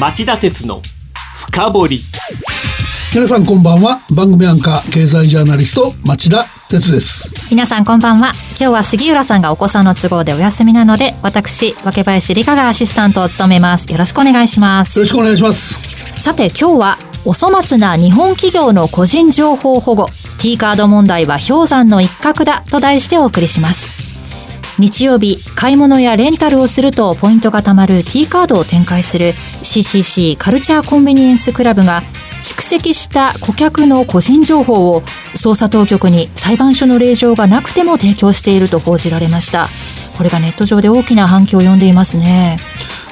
町田鉄の深掘り。皆さんこんばんは。番組アンカー経済ジャーナリスト町田鉄です。皆さんこんばんは。今日は杉浦さんがお子さんの都合でお休みなので私若林理香がアシスタントを務めます。よろしくお願いします。よろしくお願いします。さて今日はお粗末な日本企業の個人情報保護。T カード問題は氷山の一角だと題してお送りします日曜日買い物やレンタルをするとポイントが貯まる T カードを展開する CCC カルチャーコンビニエンスクラブが蓄積した顧客の個人情報を捜査当局に裁判所の令状がなくても提供していると報じられました。これがネット上で大きな反響を呼んでいますね。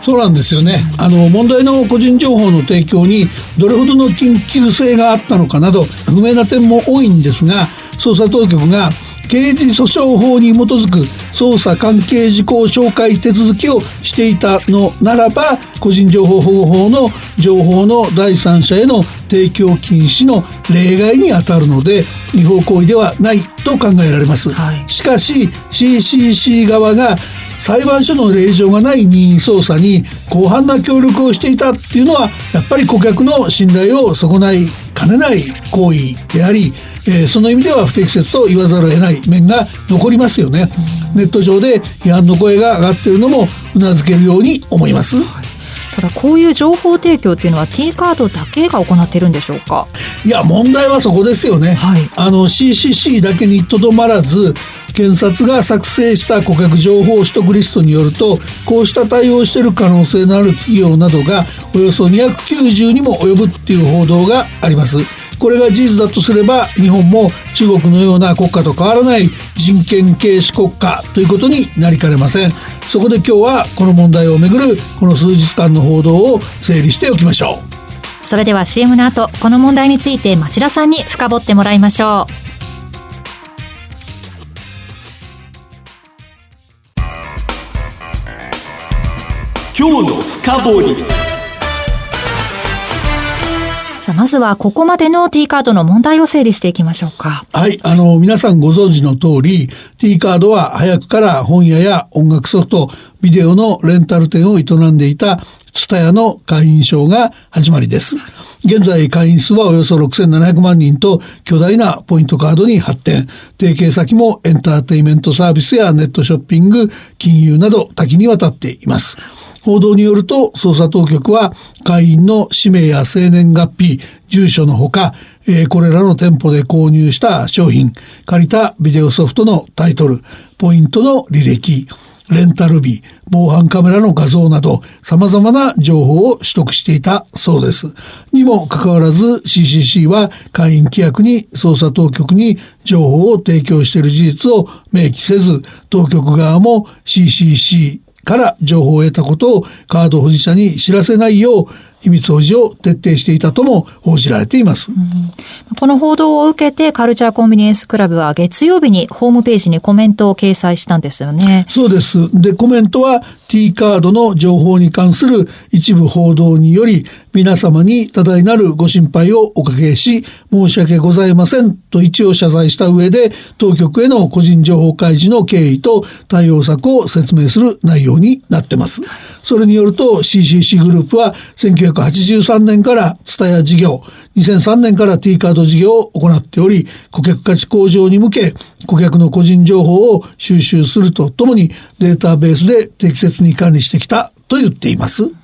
そうなんですよね。あの問題の個人情報の提供にどれほどの緊急性があったのかなど不明な点も多いんですが捜査当局が刑事訴訟法に基づく捜査関係事項紹介手続きをしていたのならば個人情報保護法の情報の第三者への提供禁止の例外にあたるので違法行為ではないと考えられます、はい、しかし CCC 側が裁判所の令状がない任意捜査に広範な協力をしていたっていうのはやっぱり顧客の信頼を損ないかねない行為でありえー、その意味では不適切と言わざるを得ない面が残りますよね、ネット上で批判の声が上がっているのもうなずけるように思います、はい。ただこういう情報提供っていうのは T カードだけが行っているんでしょうか？いや問題はそこですよね、はい、あの CCC だけにとどまらず検察が作成した顧客情報取得リストによるとこうした対応している可能性のある企業などがおよそ290にも及ぶっていう報道がありますこれが事実だとすれば日本も中国のような国家と変わらない人権軽視国家ということになりかねません。そこで今日はこの問題をめぐるこの数日間の報道を整理しておきましょう。それでは CM の後この問題について町田さんに深掘ってもらいましょう。今日の深掘りさあ、まずはここまでの T カードの問題を整理していきましょうか。はい、あの、皆さんご存知の通り、T カードは早くから本屋や音楽ソフト、ビデオのレンタル店を営んでいたツタヤの会員証が始まりです。現在会員数はおよそ6700万人と巨大なポイントカードに発展。提携先もエンターテイメントサービスやネットショッピング、金融など多岐にわたっています。報道によると捜査当局は会員の氏名や生年月日住所のほか、えー、これらの店舗で購入した商品借りたビデオソフトのタイトルポイントの履歴レンタル日防犯カメラの画像など様々な情報を取得していたそうです。にもかかわらず CCC は会員規約に捜査当局に情報を提供している事実を明記せず当局側も CCC から情報を得たことをカード保持者に知らせないよう秘密保持を徹底していたとも報じられています、うん、この報道を受けてカルチャーコンビニエンスクラブは月曜日にホームページにコメントを掲載したんですよね。そうです。でコメントは T カードの情報に関する一部報道により皆様に多大なるご心配をおかけし申し訳ございませんと一応謝罪した上で当局への個人情報開示の経緯と対応策を説明する内容になってます。それによると CCC グループは1983年からツタヤ事業2003年から T カード事業を行っており顧客価値向上に向け顧客の個人情報を収集するとともにデータベースで適切に管理してきたと言っています。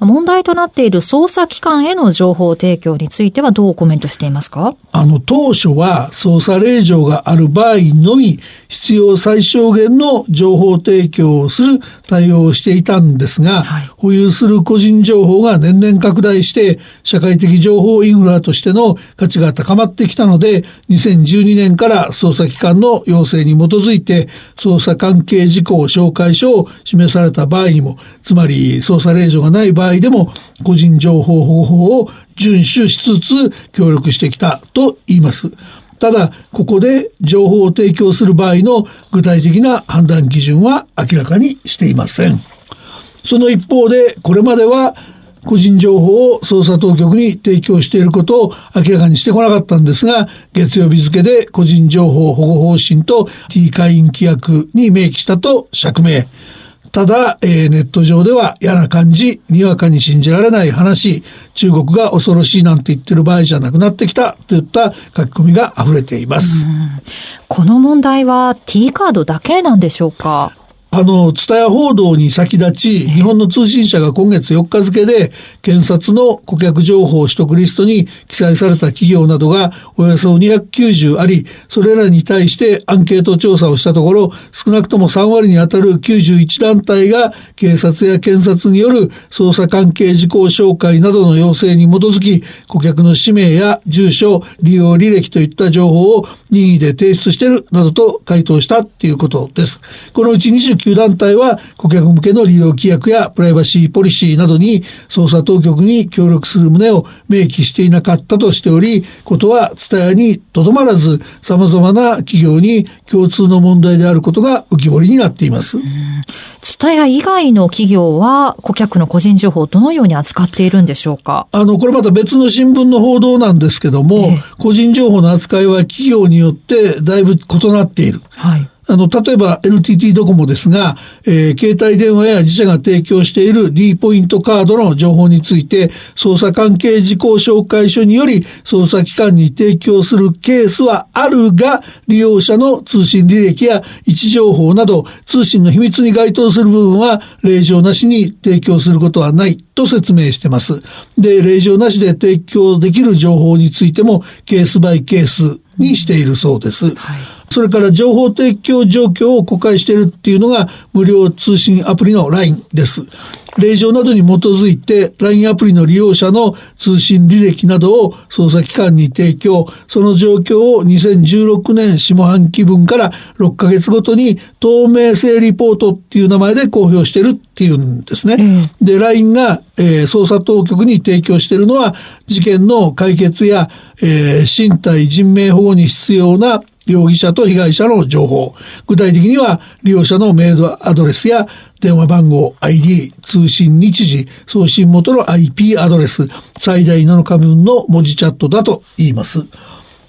問題となっている捜査機関への情報提供についてはどうコメントしていますか？あの当初は捜査令状がある場合のみ必要最小限の情報提供をする対応をしていたんですが、はい、保有する個人情報が年々拡大して社会的情報インフラとしての価値が高まってきたので2012年から捜査機関の要請に基づいて捜査関係事項紹介書を示された場合にもつまり捜査令状がない場合合でも個人情報保護法を遵守しつつ協力してきたと言います。ただここで情報を提供する場合の具体的な判断基準は明らかにしていません。その一方でこれまでは個人情報を捜査当局に提供していることを明らかにしてこなかったんですが月曜日付で個人情報保護方針と T 会員規約に明記したと釈明ただ、えーネット上では嫌な感じ、にわかに信じられない話、中国が恐ろしいなんて言ってる場合じゃなくなってきたといった書き込みが溢れています。この問題は T カードだけなんでしょうか？あの、ツタヤ報道に先立ち、日本の通信社が今月4日付で、検察の顧客情報取得リストに記載された企業などがおよそ290あり、それらに対してアンケート調査をしたところ、少なくとも3割にあたる91団体が警察や検察による捜査関係事項紹介などの要請に基づき、顧客の氏名や住所、利用履歴といった情報を任意で提出しているなどと回答したっていうことです。このうち29団体は顧客向けの利用規約やプライバシーポリシーなどに捜査当局に協力する旨を明記していなかったとしており、ことは伝えにとどまらず様々な企業に共通の問題であることが浮き彫りになっています。ツタヤ以外の企業は顧客の個人情報をどのように扱っているんでしょうか？あの、これまた別の新聞の報道なんですけども、ええ個人情報の扱いは企業によってだいぶ異なっている。はい。あの、例えば NTT ドコモですが、えー携帯電話や自社が提供している D ポイントカードの情報について、捜査関係事項紹介書により捜査機関に提供するケースはあるが、利用者の通信履歴や位置情報など、通信の秘密に該当する部分は、令状なしに提供することはないと説明してます。で、令状なしで提供できる情報についても、ケースバイケースにしているそうです。はいそれから情報提供状況を公開しているっていうのが無料通信アプリの LINE です。令状などに基づいて LINE アプリの利用者の通信履歴などを捜査機関に提供、その状況を2016年下半期分から6ヶ月ごとに透明性リポートっていう名前で公表してるっていうんですね。で、LINE が、えー捜査当局に提供しているのは事件の解決や、えー身体人命保護に必要な容疑者と被害者の情報。具体的には利用者のメールアドレスや電話番号、ID、通信日時、送信元の IP アドレス、最大7日分の文字チャットだと言います。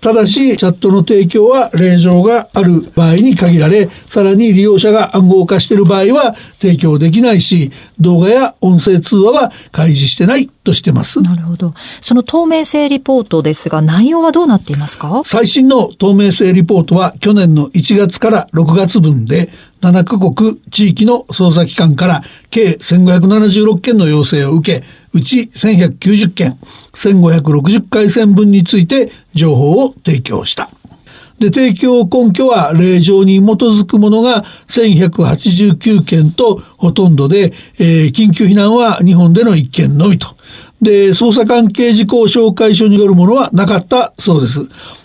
ただし、チャットの提供は令状がある場合に限られ、さらに利用者が暗号化している場合は提供できないし、動画や音声通話は開示してないとしてます。なるほど。その透明性リポートですが、内容はどうなっていますか？最新の透明性リポートは去年の1月から6月分で7カ国地域の捜査機関から計1576件の要請を受け、うち1190件、1560回線分について情報を提供した。で、提供根拠は令状に基づくものが1189件とほとんどで、えー緊急避難は日本での1件のみと。で、捜査関係事項紹介書によるものはなかったそうです。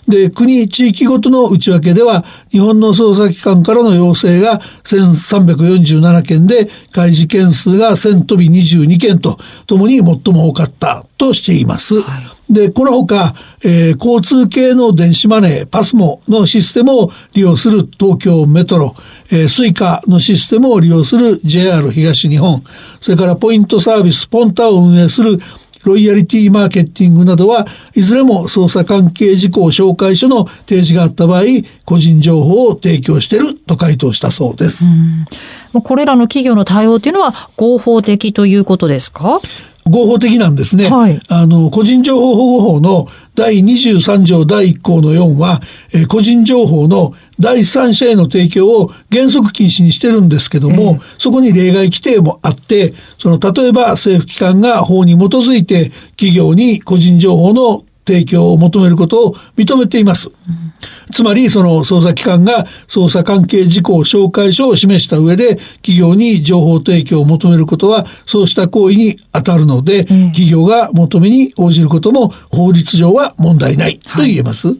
で、国、地域ごとの内訳では、日本の捜査機関からの要請が1347件で、開示件数が1000飛び22件と、ともに最も多かったとしています。で、このほか、えー交通系の電子マネー、パスモのシステムを利用する東京メトロ、えースイカのシステムを利用する JR 東日本、それからポイントサービスポンタを運営するロイヤリティマーケティングなどはいずれも捜査関係事項紹介書の提示があった場合、個人情報を提供していると回答したそうです。これらの企業の対応というのは合法的ということですか？合法的なんですね。はいあの、個人情報保護法の第23条第1項の4は、えー個人情報の第三者への提供を原則禁止にしてるんですけども、そこに例外規定もあって、その、例えば政府機関が法に基づいて企業に個人情報の提供を求めることを認めています。つまり、その捜査機関が捜査関係事項紹介書を示した上で、企業に情報提供を求めることは、そうした行為に当たるので、企業が求めに応じることも法律上は問題ないと言えます。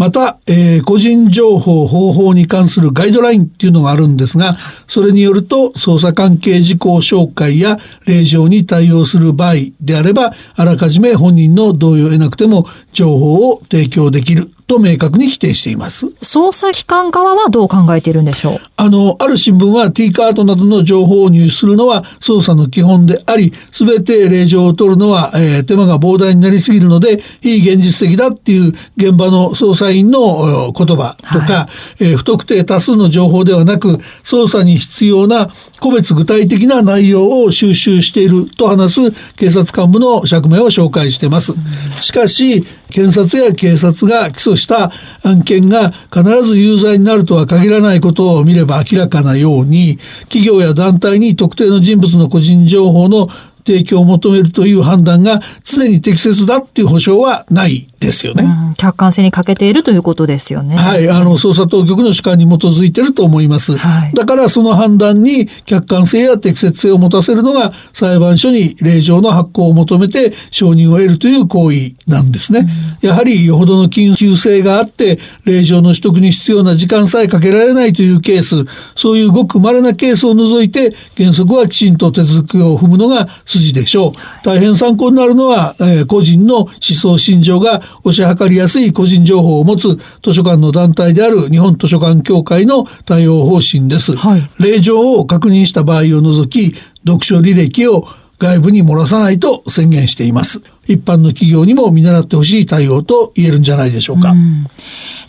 また、えー個人情報方法に関するガイドラインっていうのがあるんですが、それによると、捜査関係事項紹介や令状に対応する場合であれば、あらかじめ本人の同意を得なくても情報を提供できる。と明確に規定しています。捜査機関側はどう考えているんでしょう？あの、ある新聞は T カードなどの情報を入手するのは捜査の基本であり、すべて令状を取るのは、えー手間が膨大になりすぎるので、非現実的だっていう現場の捜査員のお言葉とか、えー不特定多数の情報ではなく、捜査に必要な個別具体的な内容を収集していると話す警察幹部の釈明を紹介しています。しかし、検察や警察が起訴した案件が必ず有罪になるとは限らないことを見れば明らかなように企業や団体に特定の人物の個人情報の提供を求めるという判断が常に適切だっていう保証はない。ですよね。うん客観性に欠けているということですよね。はい、あの捜査当局の主観に基づいていると思います。はいだからその判断に客観性や適切性を持たせるのが裁判所に令状の発行を求めて承認を得るという行為なんですね。やはりよほどの緊急性があって令状の取得に必要な時間さえかけられないというケース、そういうごく稀なケースを除いて原則はきちんと手続きを踏むのが筋でしょう。大変参考になるのは、えー個人の思想信条が推し量りやすい個人情報を持つ図書館の団体である日本図書館協会の対応方針です。はい令状を確認した場合を除き、読書履歴を外部に漏らさないと宣言しています。一般の企業にも見習ってほしい対応と言えるんじゃないでしょうか。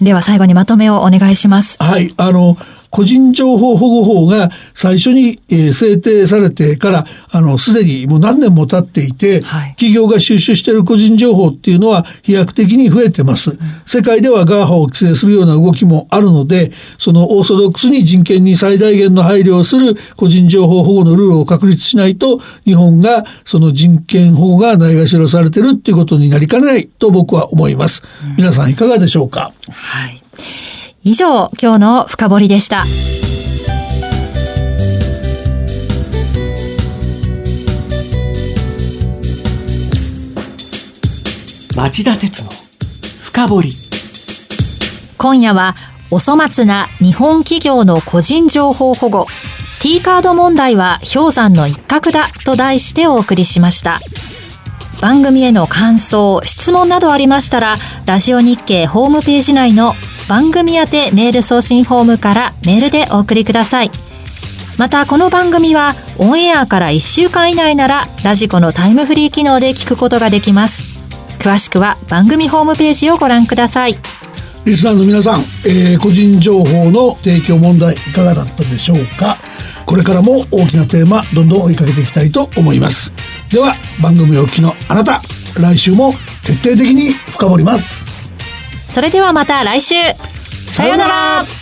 では最後にまとめをお願いします。はい、あの、個人情報保護法が最初に、えー制定されてから、あの、すでにもう何年も経っていて、はい企業が収集している個人情報っていうのは飛躍的に増えてます。世界では GAFA を規制するような動きもあるので、そのオーソドックスに人権に最大限の配慮をする個人情報保護のルールを確立しないと、日本がその人権保護がないがしろされてるっていうことになりかねないと僕は思います。皆さんいかがでしょうか？はい。以上、今日の深掘りでした。町田鉄の深掘り今夜は、お粗末な日本企業の個人情報保護。T カード問題は氷山の一角だと題してお送りしました。番組への感想、質問などありましたら、ラジオ日経ホームページ内の番組宛てメール送信フォームからメールでお送りください。またこの番組はオンエアから1週間以内ならラジコのタイムフリー機能で聞くことができます。詳しくは番組ホームページをご覧ください。リスナーの皆さん、えー個人情報の提供問題いかがだったでしょうか？これからも大きなテーマどんどん追いかけていきたいと思いますでは番組お聞きのあなた来週も徹底的に深掘りますそれではまた来週。さようなら。